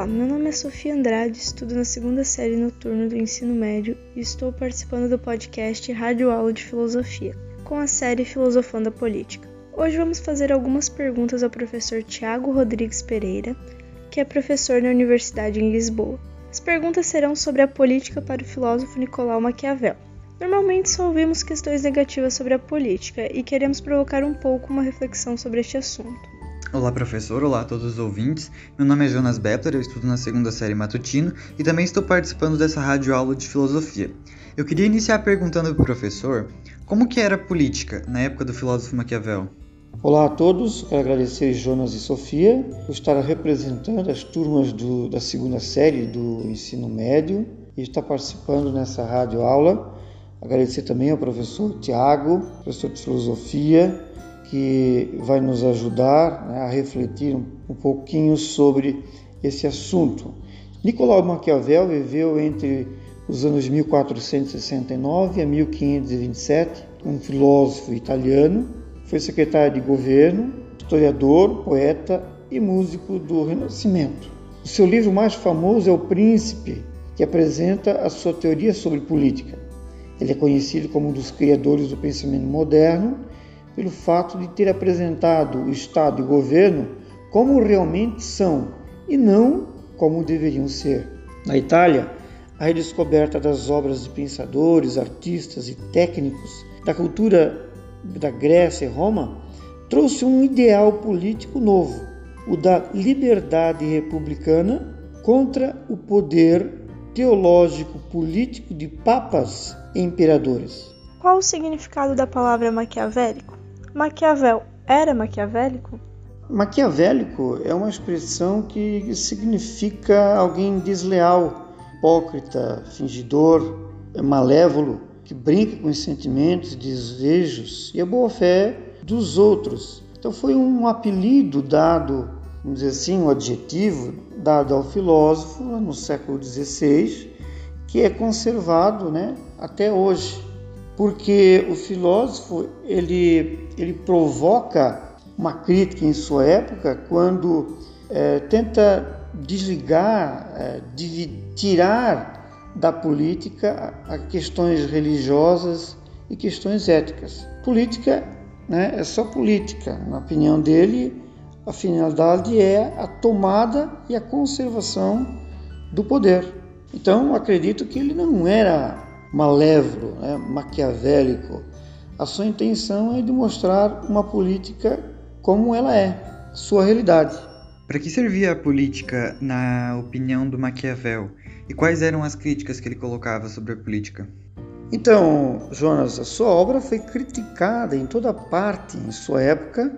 Olá, meu nome é Sofia Andrade, estudo na segunda série noturna do ensino médio e estou participando do podcast Rádio Aula de Filosofia, com a série Filosofando a Política. Hoje vamos fazer algumas perguntas ao professor Tiago Rodrigues Pereira, que é professor na Universidade em Lisboa. As perguntas serão sobre a política para o filósofo Nicolau Maquiavel. Normalmente só ouvimos questões negativas sobre a política e queremos provocar um pouco uma reflexão sobre este assunto. Olá, professor. Olá a todos os ouvintes. Meu nome é Jonas Bepler, eu estudo na segunda série matutino e também estou participando dessa rádio aula de filosofia. Eu queria iniciar perguntando para o professor como que era a política na época do filósofo Maquiavel. Olá a todos, quero agradecer Jonas e Sofia por estar representando as turmas do, da segunda série do ensino médio e estar participando nessa rádio aula. Agradecer também ao professor Tiago, professor de filosofia, que vai nos ajudar né, a refletir um, pouquinho sobre esse assunto. Nicolau Maquiavel viveu entre os anos 1469 a 1527, um filósofo italiano, foi secretário de governo, historiador, poeta e músico do Renascimento. O seu livro mais famoso é O Príncipe, que apresenta a sua teoria sobre política. Ele é conhecido como um dos criadores do pensamento moderno pelo fato de ter apresentado o Estado e o governo como realmente são e não como deveriam ser. Na Itália, a redescoberta das obras de pensadores, artistas e técnicos da cultura da Grécia e Roma trouxe um ideal político novo, o da liberdade republicana contra o poder teológico político de papas e imperadores. Qual o significado da palavra maquiavélico? Maquiavel era maquiavélico? Maquiavélico é uma expressão que significa alguém desleal, hipócrita, fingidor, malévolo, que brinca com os sentimentos, desejos e a boa-fé dos outros. Então foi um apelido dado, vamos dizer assim, um adjetivo dado ao filósofo no século XVI, que é conservado né, até hoje porque o filósofo ele, ele provoca uma crítica em sua época quando é, tenta desligar, é, tirar da política a questões religiosas e questões éticas. Política né, é só política. Na opinião dele, a finalidade é a tomada e a conservação do poder. Então, acredito que ele não era malévolo, né, maquiavélico. A sua intenção é de mostrar uma política como ela é, sua realidade. Para que servia a política, na opinião do Maquiavel? E quais eram as críticas que ele colocava sobre a política? Então, Jonas, a sua obra foi criticada em toda parte em sua época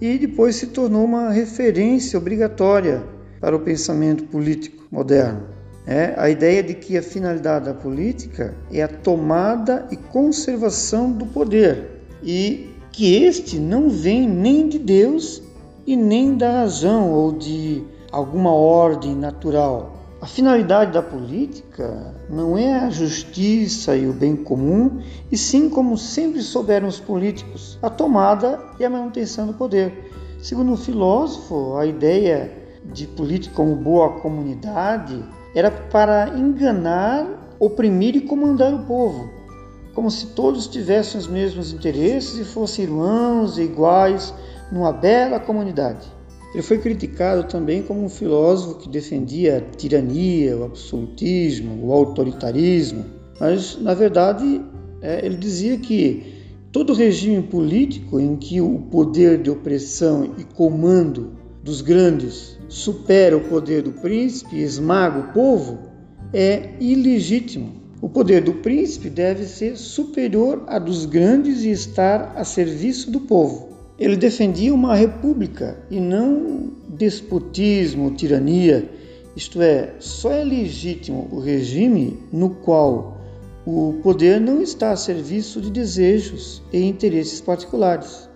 e depois se tornou uma referência obrigatória para o pensamento político moderno. É a ideia de que a finalidade da política é a tomada e conservação do poder e que este não vem nem de Deus e nem da razão ou de alguma ordem natural. A finalidade da política não é a justiça e o bem comum, e sim, como sempre souberam os políticos, a tomada e a manutenção do poder. Segundo o filósofo, a ideia de política como boa comunidade era para enganar, oprimir e comandar o povo, como se todos tivessem os mesmos interesses e fossem irmãos e iguais numa bela comunidade. Ele foi criticado também como um filósofo que defendia a tirania, o absolutismo, o autoritarismo, mas na verdade é, ele dizia que todo regime político em que o poder de opressão e comando dos grandes supera o poder do príncipe e esmaga o povo é ilegítimo. O poder do príncipe deve ser superior a dos grandes e estar a serviço do povo. Ele defendia uma república e não despotismo, tirania. Isto é, só é legítimo o regime no qual o poder não está a serviço de desejos e interesses particulares.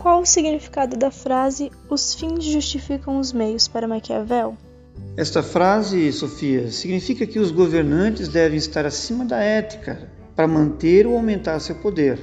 Qual o significado da frase os fins justificam os meios para Maquiavel? Esta frase, Sofia, significa que os governantes devem estar acima da ética para manter ou aumentar seu poder.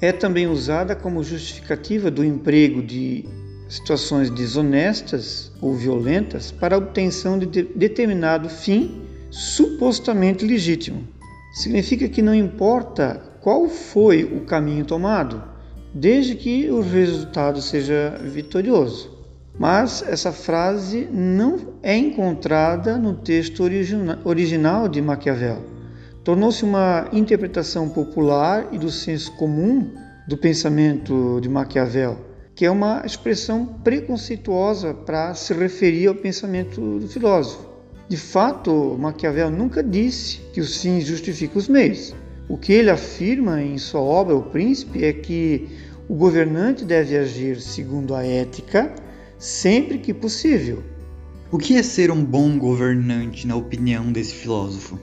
É também usada como justificativa do emprego de situações desonestas ou violentas para a obtenção de determinado fim supostamente legítimo. Significa que não importa qual foi o caminho tomado, desde que o resultado seja vitorioso. Mas essa frase não é encontrada no texto original de Maquiavel. Tornou-se uma interpretação popular e do senso comum do pensamento de Maquiavel, que é uma expressão preconceituosa para se referir ao pensamento do filósofo. De fato, Maquiavel nunca disse que os fins justificam os meios. O que ele afirma em sua obra O Príncipe é que o governante deve agir segundo a ética sempre que possível. O que é ser um bom governante, na opinião desse filósofo?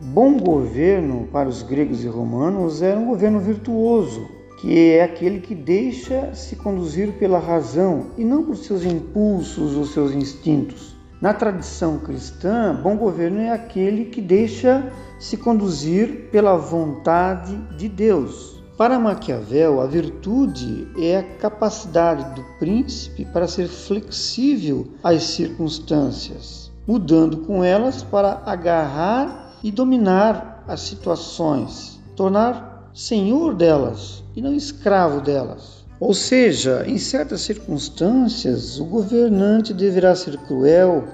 Bom governo, para os gregos e romanos, era um governo virtuoso, que é aquele que deixa se conduzir pela razão e não por seus impulsos ou seus instintos. Na tradição cristã, bom governo é aquele que deixa se conduzir pela vontade de Deus. Para Maquiavel, a virtude é a capacidade do príncipe para ser flexível às circunstâncias, mudando com elas para agarrar e dominar as situações, tornar senhor delas e não escravo delas. Ou seja, em certas circunstâncias, o governante deverá ser cruel,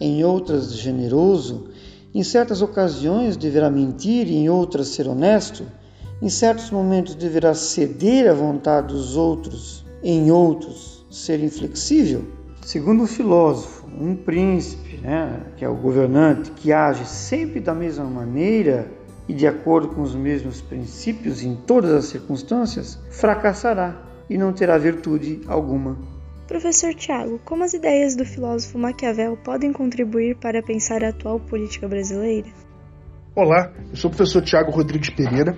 em outras generoso, em certas ocasiões deverá mentir e em outras ser honesto, em certos momentos deverá ceder à vontade dos outros, em outros ser inflexível. Segundo o filósofo, um príncipe, né, que é o governante, que age sempre da mesma maneira e de acordo com os mesmos princípios em todas as circunstâncias, fracassará e não terá virtude alguma. Professor Tiago, como as ideias do filósofo Maquiavel podem contribuir para pensar a atual política brasileira? Olá, eu sou o professor Tiago Rodrigues Pereira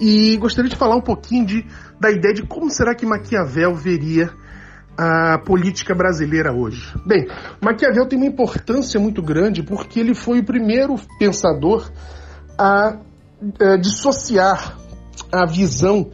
e gostaria de falar um pouquinho de, da ideia de como será que Maquiavel veria a política brasileira hoje. Bem, Maquiavel tem uma importância muito grande porque ele foi o primeiro pensador a, a é, dissociar a visão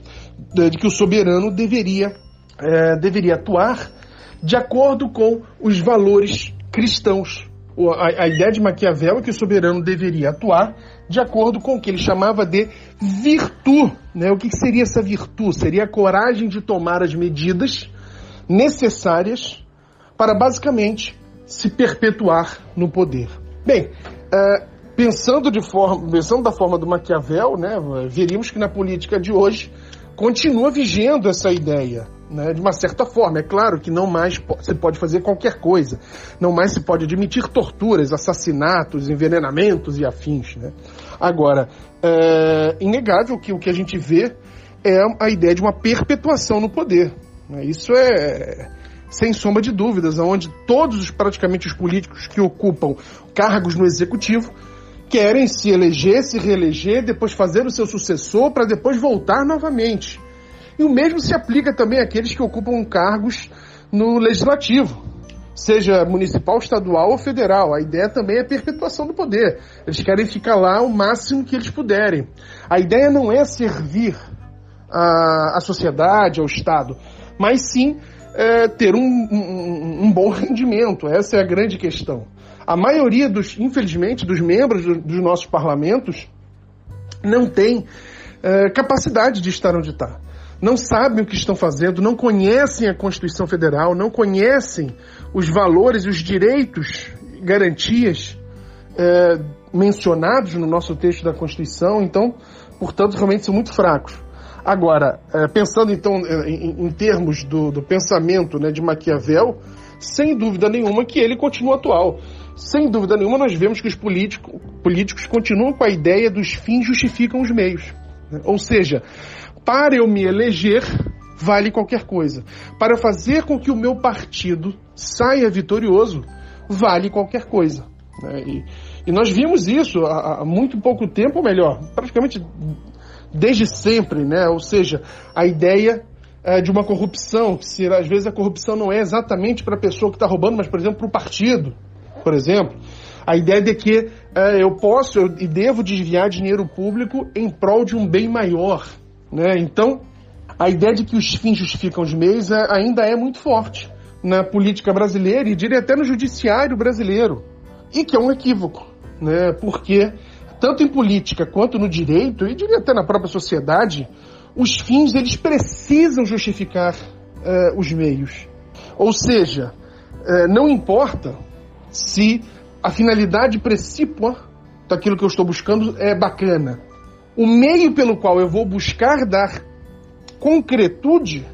de, que o soberano deveria, é, deveria atuar de acordo com os valores cristãos. A, a ideia de Maquiavel é que o soberano deveria atuar de acordo com o que ele chamava de virtude. Né? O que seria essa virtude? Seria a coragem de tomar as medidas necessárias para basicamente se perpetuar no poder. Bem, uh, pensando, de forma, pensando da forma do Maquiavel, né, veríamos que na política de hoje continua vigendo essa ideia né, de uma certa forma. É claro que não mais se pode fazer qualquer coisa, não mais se pode admitir torturas, assassinatos, envenenamentos e afins. Né? Agora, é inegável que o que a gente vê é a ideia de uma perpetuação no poder. Né? Isso é sem sombra de dúvidas, onde todos os, praticamente os políticos que ocupam cargos no executivo querem se eleger, se reeleger, depois fazer o seu sucessor para depois voltar novamente. E o mesmo se aplica também àqueles que ocupam cargos no legislativo, seja municipal, estadual ou federal. A ideia também é a perpetuação do poder. Eles querem ficar lá o máximo que eles puderem. A ideia não é servir a, a sociedade, ao Estado, mas sim é, ter um, um, um, bom rendimento. Essa é a grande questão. A maioria dos, infelizmente, dos membros do, dos nossos parlamentos não tem é, capacidade de estar onde está não sabem o que estão fazendo, não conhecem a Constituição Federal, não conhecem os valores e os direitos, garantias é, mencionados no nosso texto da Constituição, então, portanto, realmente são muito fracos. Agora, é, pensando então é, em, em termos do, do pensamento né, de Maquiavel, sem dúvida nenhuma que ele continua atual. Sem dúvida nenhuma, nós vemos que os político, políticos continuam com a ideia dos fins justificam os meios. Ou seja, para eu me eleger, vale qualquer coisa. Para fazer com que o meu partido saia vitorioso, vale qualquer coisa. Né? E, e, nós vimos isso há, há, muito pouco tempo, ou melhor, praticamente desde sempre, né? Ou seja, a ideia é, de uma corrupção, que se, às vezes a corrupção não é exatamente para a pessoa que está roubando, mas, por exemplo, para o partido, por exemplo. A ideia de que é, eu posso e devo desviar dinheiro público em prol de um bem maior. Né? Então, a ideia de que os fins justificam os meios é, ainda é muito forte na política brasileira e diria até no judiciário brasileiro. E que é um equívoco, né? porque tanto em política quanto no direito, e diria até na própria sociedade, os fins eles precisam justificar uh, os meios. Ou seja, uh, não importa se a finalidade precípua daquilo que eu estou buscando é bacana. O meio pelo qual eu vou buscar dar concretude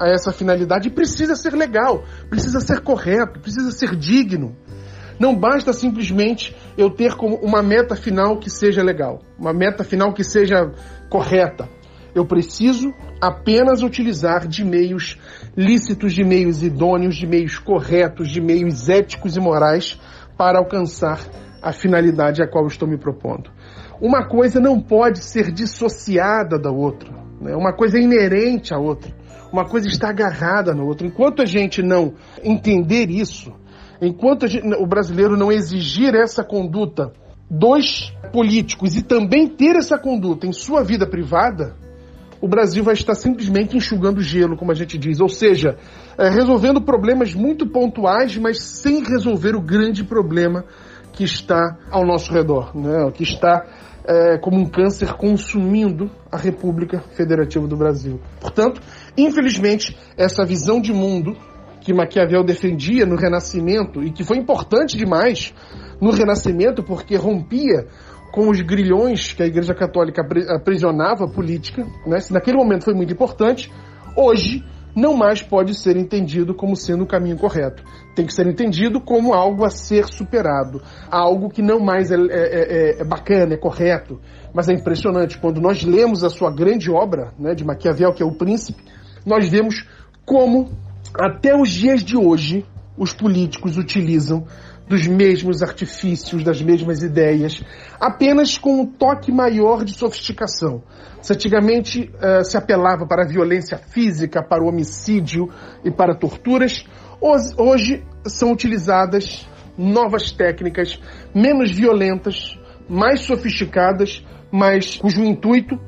a essa finalidade precisa ser legal, precisa ser correto, precisa ser digno. Não basta simplesmente eu ter como uma meta final que seja legal, uma meta final que seja correta. Eu preciso apenas utilizar de meios lícitos, de meios idôneos, de meios corretos, de meios éticos e morais para alcançar a finalidade a qual estou me propondo. Uma coisa não pode ser dissociada da outra, né? uma coisa é inerente à outra, uma coisa está agarrada na outra. Enquanto a gente não entender isso, enquanto gente, o brasileiro não exigir essa conduta dos políticos e também ter essa conduta em sua vida privada, o Brasil vai estar simplesmente enxugando gelo, como a gente diz, ou seja, é, resolvendo problemas muito pontuais, mas sem resolver o grande problema que está ao nosso redor, né? que está é, como um câncer consumindo a República Federativa do Brasil. Portanto, infelizmente, essa visão de mundo que Maquiavel defendia no Renascimento e que foi importante demais no Renascimento porque rompia com os grilhões que a Igreja Católica aprisionava a política, né? Se naquele momento foi muito importante, hoje não mais pode ser entendido como sendo o caminho correto. Tem que ser entendido como algo a ser superado, algo que não mais é, é, é, é bacana, é correto. Mas é impressionante, quando nós lemos a sua grande obra né, de Maquiavel, que é O Príncipe, nós vemos como até os dias de hoje os políticos utilizam dos mesmos artifícios, das mesmas ideias, apenas com um toque maior de sofisticação. Se antigamente uh, se apelava para a violência física, para o homicídio e para torturas, hoje, hoje são utilizadas novas técnicas menos violentas, mais sofisticadas, mas cujo intuito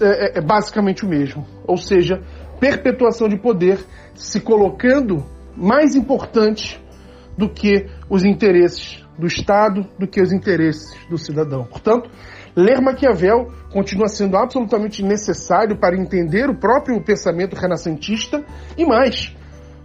é, é, basicamente o mesmo, ou seja, perpetuação de poder se colocando mais importante do que os interesses do Estado, do que os interesses do cidadão. Portanto, ler Maquiavel continua sendo absolutamente necessário para entender o próprio pensamento renascentista e mais,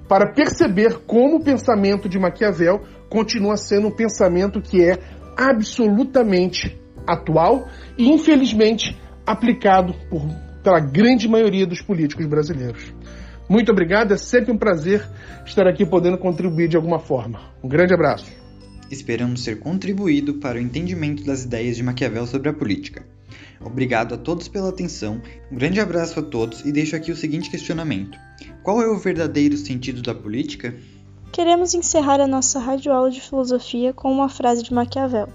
para perceber como o pensamento de Maquiavel continua sendo um pensamento que é absolutamente atual e, infelizmente, aplicado por, pela grande maioria dos políticos brasileiros. Muito obrigado, é sempre um prazer estar aqui podendo contribuir de alguma forma. Um grande abraço. Esperamos ter contribuído para o entendimento das ideias de Maquiavel sobre a política. Obrigado a todos pela atenção, um grande abraço a todos e deixo aqui o seguinte questionamento: Qual é o verdadeiro sentido da política? Queremos encerrar a nossa radioaula de filosofia com uma frase de Maquiavel: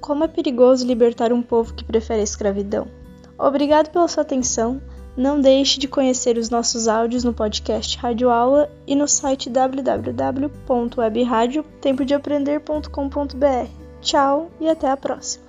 Como é perigoso libertar um povo que prefere a escravidão. Obrigado pela sua atenção. Não deixe de conhecer os nossos áudios no podcast Rádio Aula e no site www.webradiotempodiaprender.com.br. Tchau e até a próxima!